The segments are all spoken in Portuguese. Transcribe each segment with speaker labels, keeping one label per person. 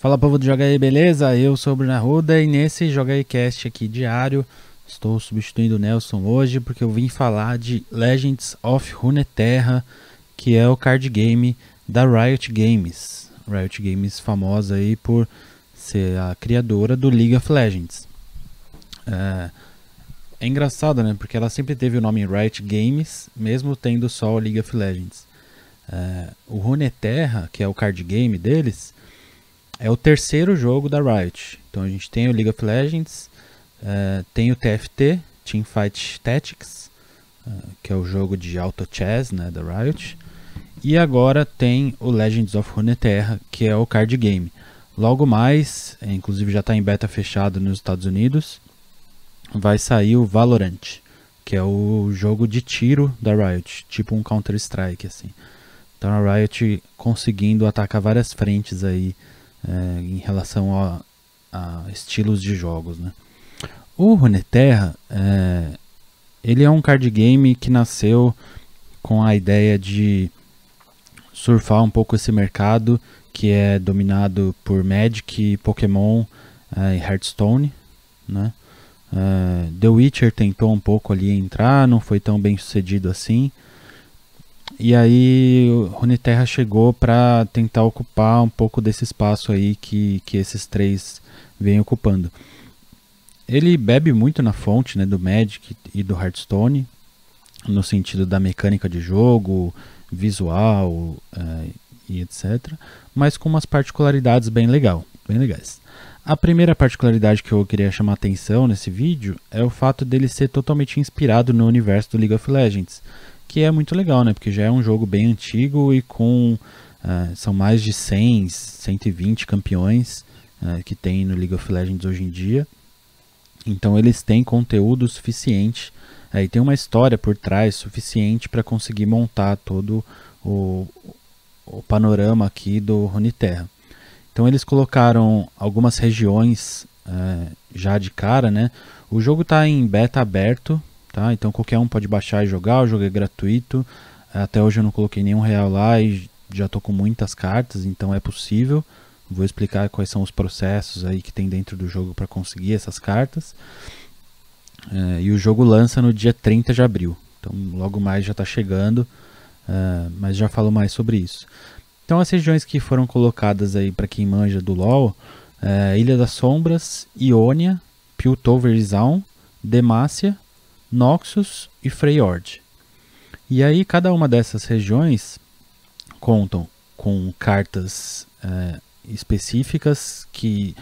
Speaker 1: Fala povo do Joga aí, beleza? Eu sou o Bruno Arruda e nesse Joga aí Cast aqui diário estou substituindo o Nelson hoje porque eu vim falar de Legends of Runeterra, que é o card game da Riot Games. Riot Games famosa aí por ser a criadora do League of Legends. É, é engraçado, né? Porque ela sempre teve o nome Riot Games, mesmo tendo só o League of Legends. É, o Runeterra, que é o card game deles, é o terceiro jogo da Riot. Então a gente tem o League of Legends, uh, tem o TFT, Teamfight Tactics, uh, que é o jogo de auto chess né, da Riot. E agora tem o Legends of Runeterra, que é o card game. Logo mais, é, inclusive já está em beta fechado nos Estados Unidos, vai sair o Valorant, que é o jogo de tiro da Riot, tipo um Counter Strike assim. Então a Riot conseguindo atacar várias frentes aí é, em relação a, a, estilos de jogos. Né? O Runeterra, é, ele é um card game que nasceu com a ideia de surfar um pouco esse mercado que é dominado por Magic, Pokémon é, e Hearthstone, né? Uh, The Witcher tentou um pouco ali entrar, não foi tão bem sucedido assim. E aí Runeterra chegou para tentar ocupar um pouco desse espaço aí que, que esses três vêm ocupando. Ele bebe muito na fonte né, do Magic e do Hearthstone, no sentido da mecânica de jogo, visual uh, e etc. Mas com umas particularidades bem, legal, bem legais. A primeira particularidade que eu queria chamar atenção nesse vídeo é o fato dele ser totalmente inspirado no universo do League of Legends que é muito legal, né? Porque já é um jogo bem antigo e com uh, são mais de 100, 120 campeões uh, que tem no League of Legends hoje em dia. Então eles têm conteúdo suficiente uh, e tem uma história por trás suficiente para conseguir montar todo o, o panorama aqui do Runeterra. Então eles colocaram algumas regiões uh, já de cara, né? O jogo está em beta aberto, tá? Então qualquer um pode baixar e jogar, o jogo é gratuito. Até hoje eu não coloquei nenhum real lá e já tô com muitas cartas, então é possível. Vou explicar quais são os processos aí que tem dentro do jogo para conseguir essas cartas. É, e o jogo lança no dia 30 de abril, então logo mais já está chegando, é, mas já falo mais sobre isso. Então as regiões que foram colocadas aí para quem manja do LoL, é, Ilha das Sombras, Iônia, Piltover Zone, Demacia, Noxus e Freyord. E aí cada uma dessas regiões contam com cartas é, específicas que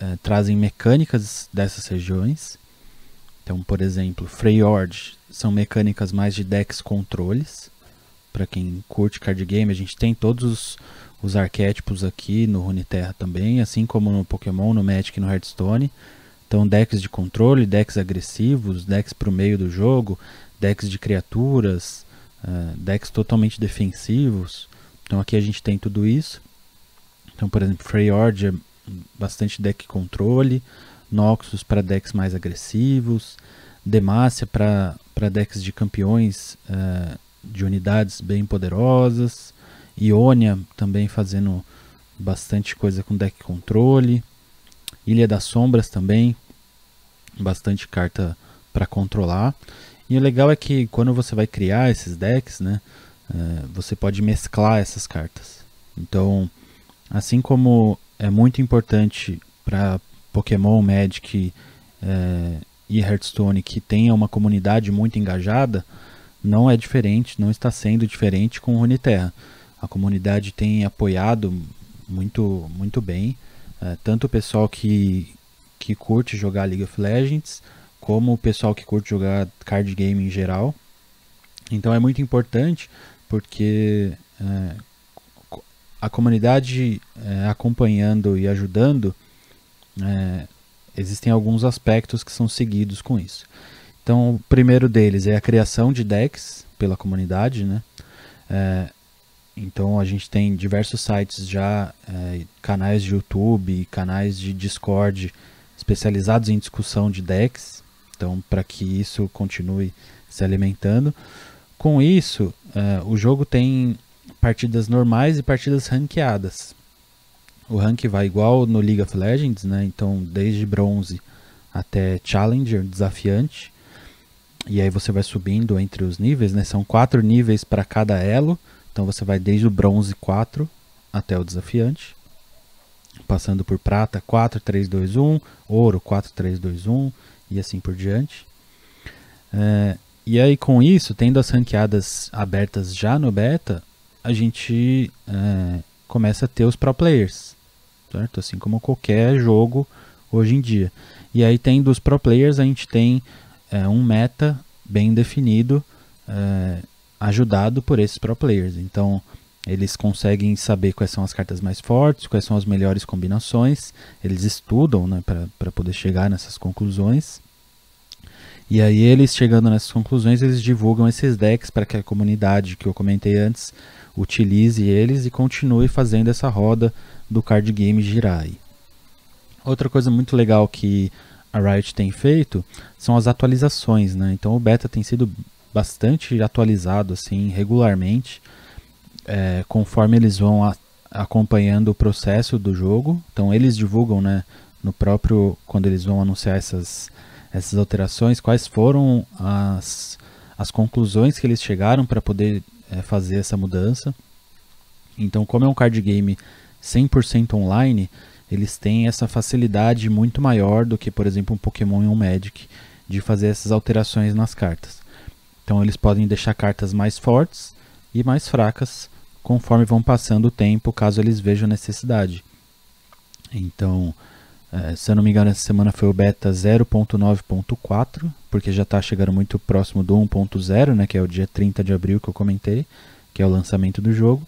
Speaker 1: é, trazem mecânicas dessas regiões. Então, por exemplo, Freyord são mecânicas mais de decks controles. Para quem curte card game, a gente tem todos os, os arquétipos aqui no Runeterra também, assim como no Pokémon, no Magic e no Hearthstone. Então, decks de controle, decks agressivos, decks para o meio do jogo, decks de criaturas, uh, decks totalmente defensivos. Então, aqui a gente tem tudo isso. Então, por exemplo, Freyord é bastante deck controle, Noxus para decks mais agressivos, Demacia para decks de campeões uh, de unidades bem poderosas, Ionia também fazendo bastante coisa com deck controle. Ilha das Sombras também, bastante carta para controlar. E o legal é que quando você vai criar esses decks, né, é, você pode mesclar essas cartas. Então, assim como é muito importante para Pokémon, Magic é, e Hearthstone que tenha uma comunidade muito engajada, não é diferente, não está sendo diferente com Runeterra. A comunidade tem apoiado muito, muito bem é, tanto o pessoal que, que curte jogar League of Legends, como o pessoal que curte jogar card game em geral. Então é muito importante porque é, a comunidade é, acompanhando e ajudando, é, existem alguns aspectos que são seguidos com isso. Então, o primeiro deles é a criação de decks pela comunidade, né? Então a gente tem diversos sites já, é, canais de YouTube, canais de Discord especializados em discussão de decks. Então, para que isso continue se alimentando. Com isso, é, o jogo tem partidas normais e partidas ranqueadas. o rank vai igual no League of Legends, né? Então, desde bronze até Challenger, desafiante. E aí você vai subindo entre os níveis, né? São quatro níveis para cada elo. Então você vai desde o bronze 4 até o desafiante. Passando por prata 4, 3, 2, 1, ouro 4, 3, 2, 1 e assim por diante. É, e aí com isso, tendo as ranqueadas abertas já no beta, a gente é, começa a ter os pro players, certo? Assim como qualquer jogo hoje em dia. E aí tendo os pro players, a gente tem é, um meta bem definido, é, ajudado por esses pro players. Então eles conseguem saber quais são as cartas mais fortes, quais são as melhores combinações, eles estudam né, para poder chegar nessas conclusões. E aí eles chegando nessas conclusões, eles divulgam esses decks para que a comunidade que eu comentei antes utilize eles e continue fazendo essa roda do card game girar. Aí. Outra coisa muito legal que a Riot tem feito são as atualizações, né? Então o beta tem sido bastante atualizado assim regularmente, é, conforme eles vão a, acompanhando o processo do jogo. Então eles divulgam, né, no próprio quando eles vão anunciar essas essas alterações, quais foram as as conclusões que eles chegaram para poder é, fazer essa mudança. Então, como é um card game 100% online, eles têm essa facilidade muito maior do que, por exemplo, um Pokémon e um Magic de fazer essas alterações nas cartas. Então, eles podem deixar cartas mais fortes e mais fracas conforme vão passando o tempo, caso eles vejam necessidade. Então, é, se eu não me engano, essa semana foi o beta 0.9.4, porque já está chegando muito próximo do 1.0, né, que é o dia 30 de abril que eu comentei, que é o lançamento do jogo.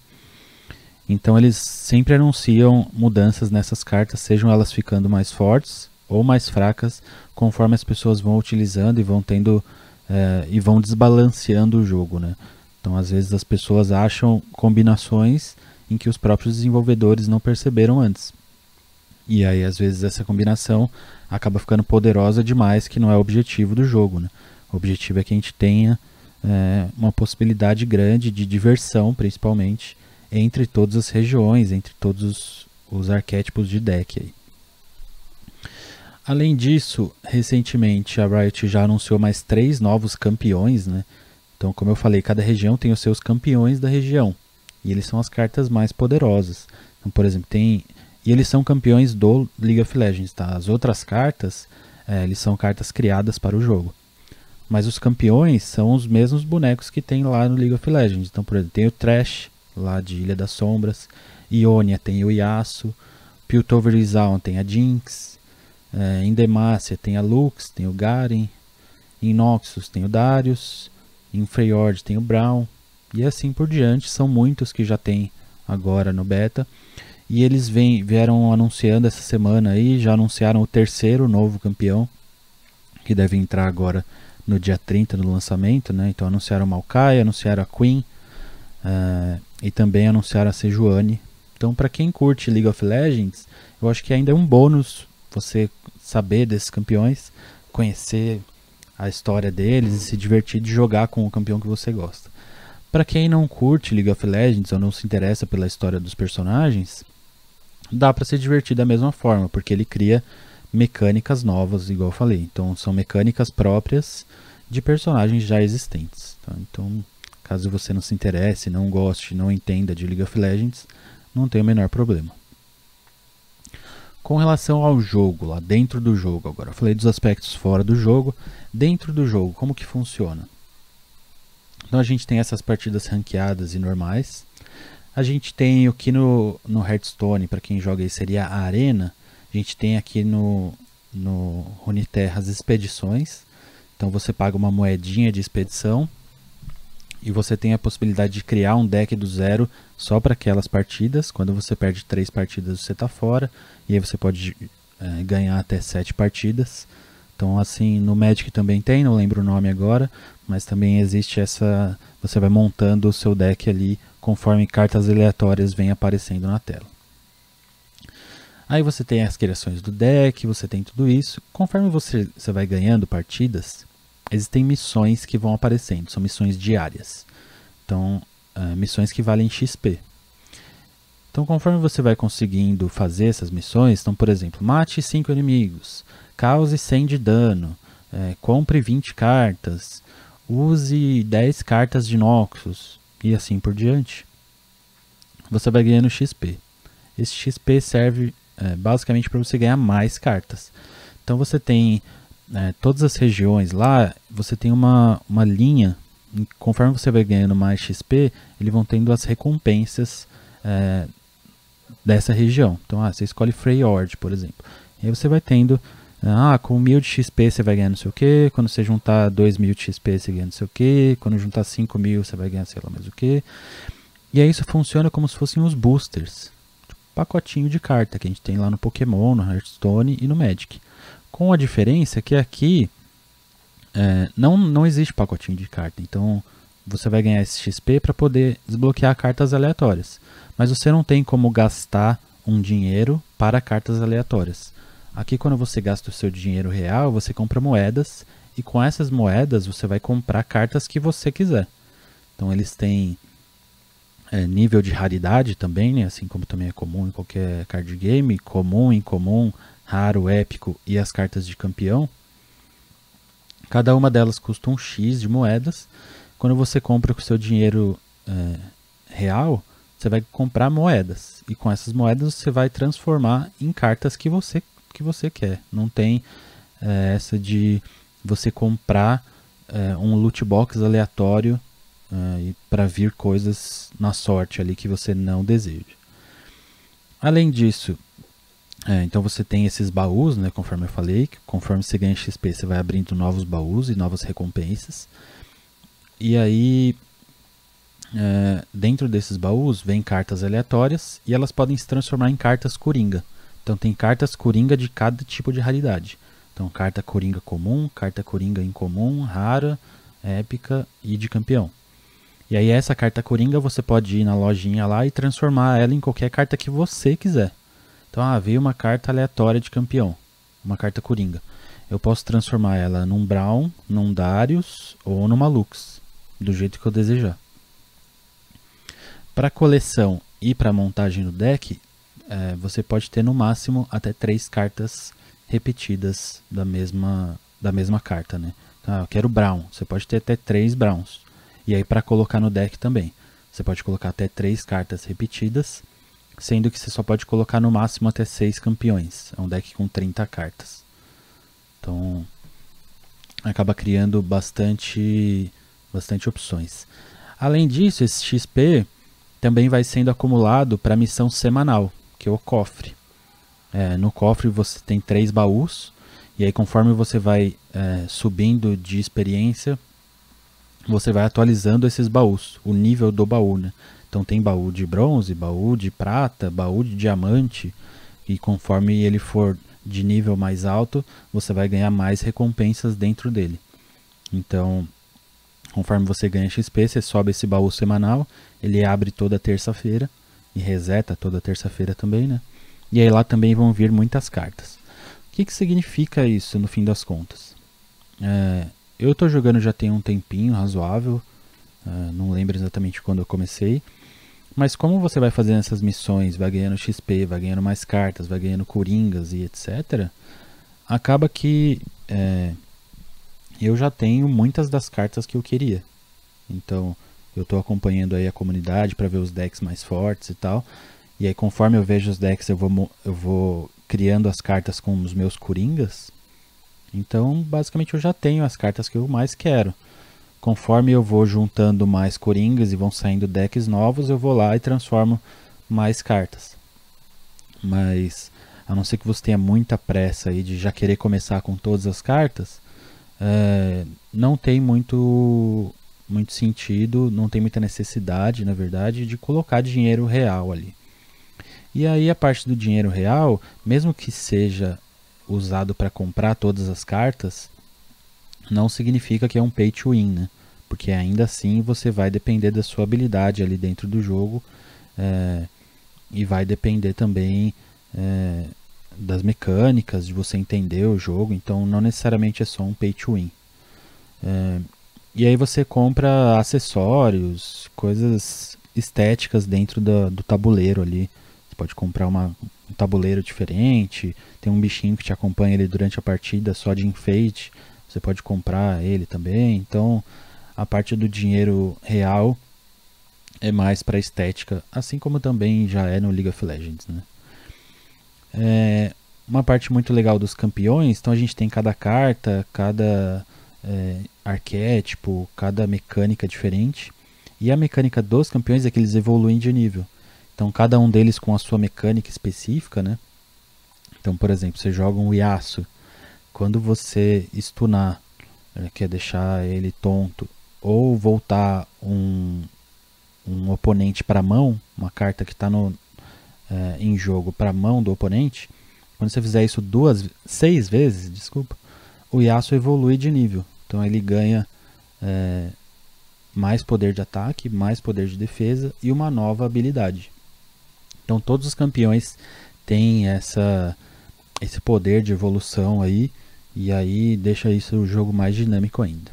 Speaker 1: Então eles sempre anunciam mudanças nessas cartas, sejam elas ficando mais fortes ou mais fracas, conforme as pessoas vão utilizando e vão tendo é, e vão desbalanceando o jogo, né? Então às vezes as pessoas acham combinações em que os próprios desenvolvedores não perceberam antes. E aí, às vezes, essa combinação acaba ficando poderosa demais, que não é o objetivo do jogo. Né? O objetivo é que a gente tenha é, uma possibilidade grande de diversão, principalmente, entre todas as regiões, entre todos os, os arquétipos de deck. Aí. Além disso, recentemente a Riot já anunciou mais três novos campeões. Né? Então, como eu falei, cada região tem os seus campeões da região. E eles são as cartas mais poderosas. Então, por exemplo, tem e eles são campeões do League of Legends, tá? As outras cartas, é, eles são cartas criadas para o jogo. Mas os campeões são os mesmos bonecos que tem lá no League of Legends. Então, por exemplo, tem o Trash, lá de Ilha das Sombras. Ionia tem o Yasuo. Piltover Zaun tem a Jinx. É, em Demacia tem a Lux, tem o Garen. Em Noxus tem o Darius. Em Freyord tem o Brown. E assim por diante. São muitos que já tem agora no beta. E eles vem, vieram anunciando essa semana aí, já anunciaram o terceiro novo campeão, que deve entrar agora no dia 30 no lançamento, né? Então anunciaram o Maokai, anunciaram a Queen uh, e também anunciaram a Sejuani. Então para quem curte League of Legends, eu acho que ainda é um bônus você saber desses campeões, conhecer a história deles e se divertir de jogar com o campeão que você gosta. Para quem não curte League of Legends ou não se interessa pela história dos personagens, dá para se divertir da mesma forma, porque ele cria mecânicas novas, igual eu falei. Então são mecânicas próprias de personagens já existentes. Tá? Então, caso você não se interesse, não goste, não entenda de League of Legends, não tem o menor problema. Com relação ao jogo, lá dentro do jogo, agora eu falei dos aspectos fora do jogo, dentro do jogo, como que funciona? Então a gente tem essas partidas ranqueadas e normais, a gente tem o que no, no Hearthstone, para quem joga aí, seria a Arena. A gente tem aqui no, no Runeterra as expedições. Então você paga uma moedinha de expedição e você tem a possibilidade de criar um deck do zero só para aquelas partidas. Quando você perde três partidas, você está fora. E aí você pode é, ganhar até sete partidas. Então, assim, no Magic também tem, não lembro o nome agora, mas também existe essa. Você vai montando o seu deck ali conforme cartas aleatórias vêm aparecendo na tela. Aí você tem as criações do deck, você tem tudo isso. Conforme você, você vai ganhando partidas, existem missões que vão aparecendo, são missões diárias. Então, uh, missões que valem XP. Então, conforme você vai conseguindo fazer essas missões, então, por exemplo, mate 5 inimigos, cause 100 de dano, é, compre 20 cartas, use 10 cartas de Noxus e assim por diante, você vai ganhando XP. Esse XP serve é, basicamente para você ganhar mais cartas. Então você tem é, todas as regiões lá, você tem uma, uma linha, conforme você vai ganhando mais XP, eles vão tendo as recompensas é, dessa região. Então, ah, você escolhe Freyord, por exemplo. E aí você vai tendo, ah, com 1000 de XP você vai ganhar não sei o que, quando você juntar 2000 de XP você ganha não sei o que, quando juntar 5000 você vai ganhar sei lá mais o que. E aí isso funciona como se fossem os boosters, tipo, pacotinho de carta que a gente tem lá no Pokémon, no Hearthstone e no Magic. Com a diferença que aqui é, não, não existe pacotinho de carta, então você vai ganhar esse XP para poder desbloquear cartas aleatórias mas você não tem como gastar um dinheiro para cartas aleatórias. Aqui, quando você gasta o seu dinheiro real, você compra moedas e com essas moedas você vai comprar cartas que você quiser. Então, eles têm é, nível de raridade também, né? assim como também é comum em qualquer card game: comum, incomum, raro, épico e as cartas de campeão. Cada uma delas custa um X de moedas. Quando você compra com seu dinheiro é, real, você vai comprar moedas e com essas moedas você vai transformar em cartas que você que você quer. Não tem é, essa de você comprar é, um loot box aleatório é, para vir coisas na sorte ali que você não deseja. Além disso, é, então você tem esses baús, né, conforme eu falei, que conforme você ganha XP você vai abrindo novos baús e novas recompensas. E aí é, dentro desses baús vem cartas aleatórias e elas podem se transformar em cartas coringa. Então tem cartas coringa de cada tipo de raridade. Então carta coringa comum, carta coringa incomum, rara, épica e de campeão. E aí essa carta coringa você pode ir na lojinha lá e transformar ela em qualquer carta que você quiser. Então ah, veio uma carta aleatória de campeão, uma carta coringa. Eu posso transformar ela num Brown, num Darius ou numa Lux, do jeito que eu desejar. Para coleção e para montagem do deck, é, você pode ter no máximo até três cartas repetidas da mesma, da mesma carta, né? Então, eu quero Brown, você pode ter até três Browns. E aí para colocar no deck também, você pode colocar até três cartas repetidas, sendo que você só pode colocar no máximo até seis campeões. É um deck com 30 cartas. Então acaba criando bastante, bastante opções. Além disso, esse XP também vai sendo acumulado para a missão semanal, que é o cofre. É, no cofre você tem três baús, e aí conforme você vai é, subindo de experiência, você vai atualizando esses baús, o nível do baú. Né? Então tem baú de bronze, baú de prata, baú de diamante, e conforme ele for de nível mais alto, você vai ganhar mais recompensas dentro dele. Então, Conforme você ganha XP, você sobe esse baú semanal, ele abre toda terça-feira e reseta toda terça-feira também, né? E aí lá também vão vir muitas cartas. O que, que significa isso no fim das contas? É, eu estou jogando já tem um tempinho razoável, é, não lembro exatamente quando eu comecei, mas como você vai fazendo essas missões, vai ganhando XP, vai ganhando mais cartas, vai ganhando coringas e etc., acaba que é, eu já tenho muitas das cartas que eu queria. Então, eu estou acompanhando aí a comunidade para ver os decks mais fortes e tal. E aí, conforme eu vejo os decks, eu vou, eu vou criando as cartas com os meus coringas. Então, basicamente, eu já tenho as cartas que eu mais quero. Conforme eu vou juntando mais coringas e vão saindo decks novos, eu vou lá e transformo mais cartas. Mas, a não ser que você tenha muita pressa aí de já querer começar com todas as cartas, é, não tem muito, muito sentido, não tem muita necessidade, na verdade, de colocar dinheiro real ali. E aí a parte do dinheiro real, mesmo que seja usado para comprar todas as cartas, não significa que é um pay to win, né? Porque ainda assim você vai depender da sua habilidade ali dentro do jogo é, e vai depender também é, das mecânicas, de você entender o jogo, então não necessariamente é só um pay to win. É, e aí você compra acessórios, coisas estéticas dentro do, do tabuleiro ali. Você pode comprar uma, um tabuleiro diferente, tem um bichinho que te acompanha ali durante a partida só de enfeite, você pode comprar ele também. Então, a parte do dinheiro real é mais para estética, assim como também já é no League of Legends, né? É, uma parte muito legal dos campeões, então a gente tem cada carta, cada é, arquétipo, cada mecânica diferente. E a mecânica dos campeões é que eles evoluem de nível. Então cada um deles com a sua mecânica específica, né? Então, por exemplo, você joga um Yasuo. Quando você stunar, né, quer deixar ele tonto, ou voltar um, um oponente para a mão, uma carta que está é, em jogo para a mão do oponente, quando você fizer isso duas, seis vezes, desculpa, o Yasuo evolui de nível. Então ele ganha é, mais poder de ataque, mais poder de defesa e uma nova habilidade. Então todos os campeões têm essa, esse poder de evolução aí e aí deixa isso o jogo mais dinâmico ainda.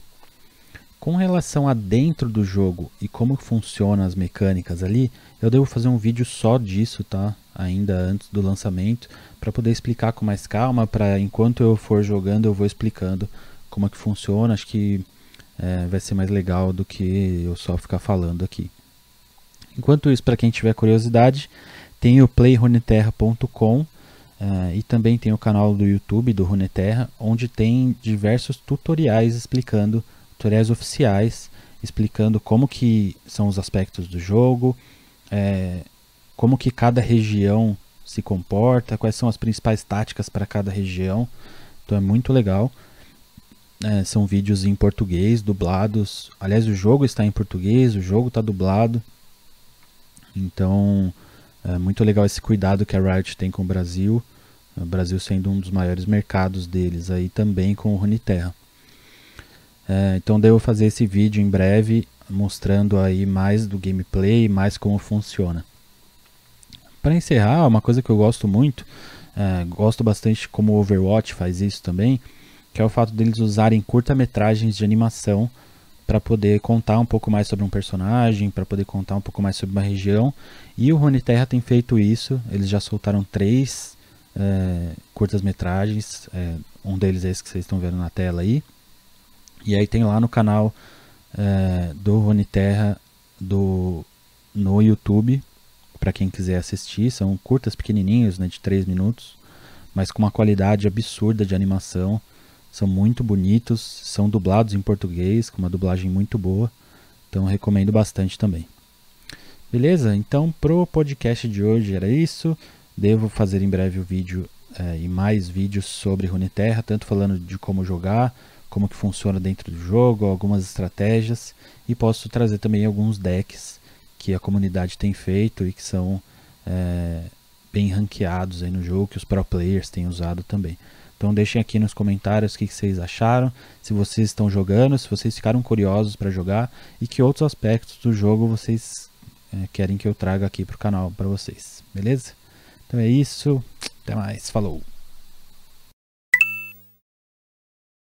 Speaker 1: Com relação a dentro do jogo e como funcionam as mecânicas ali, eu devo fazer um vídeo só disso, tá? Ainda antes do lançamento, para poder explicar com mais calma, para enquanto eu for jogando eu vou explicando como é que funciona. Acho que é, vai ser mais legal do que eu só ficar falando aqui. Enquanto isso, para quem tiver curiosidade, tem o playruneterra.com Uh, e também tem o canal do YouTube do Runeterra, onde tem diversos tutoriais explicando tutoriais oficiais explicando como que são os aspectos do jogo, é, como que cada região se comporta, quais são as principais táticas para cada região. Então é muito legal. É, são vídeos em português, dublados. Aliás, o jogo está em português, o jogo está dublado. Então é muito legal esse cuidado que a Riot tem com o Brasil. O Brasil sendo um dos maiores mercados deles aí também com o Runeterra. É, então devo fazer esse vídeo em breve mostrando aí mais do gameplay, mais como funciona. Para encerrar, uma coisa que eu gosto muito, é, gosto bastante como o Overwatch faz isso também, que é o fato deles usarem curta-metragens de animação para poder contar um pouco mais sobre um personagem, para poder contar um pouco mais sobre uma região. E o Runeterra tem feito isso, eles já soltaram três é, curtas-metragens, é, um deles é esse que vocês estão vendo na tela aí. E aí tem lá no canal é, do Rony Terra do, no YouTube, para quem quiser assistir. São curtas, pequenininhos, né, de 3 minutos, mas com uma qualidade absurda de animação. São muito bonitos, são dublados em português, com uma dublagem muito boa. Então recomendo bastante também. Beleza? Então pro podcast de hoje era isso. Devo fazer em breve o vídeo é, e mais vídeos sobre Runeterra, tanto falando de como jogar, como que funciona dentro do jogo, algumas estratégias e posso trazer também alguns decks que a comunidade tem feito e que são é, bem ranqueados aí no jogo, que os pro players têm usado também. Então deixem aqui nos comentários o que, vocês acharam, se vocês estão jogando, se vocês ficaram curiosos para jogar e que outros aspectos do jogo vocês é, querem que eu traga aqui para o canal para vocês, beleza? Então é isso, até mais, falou!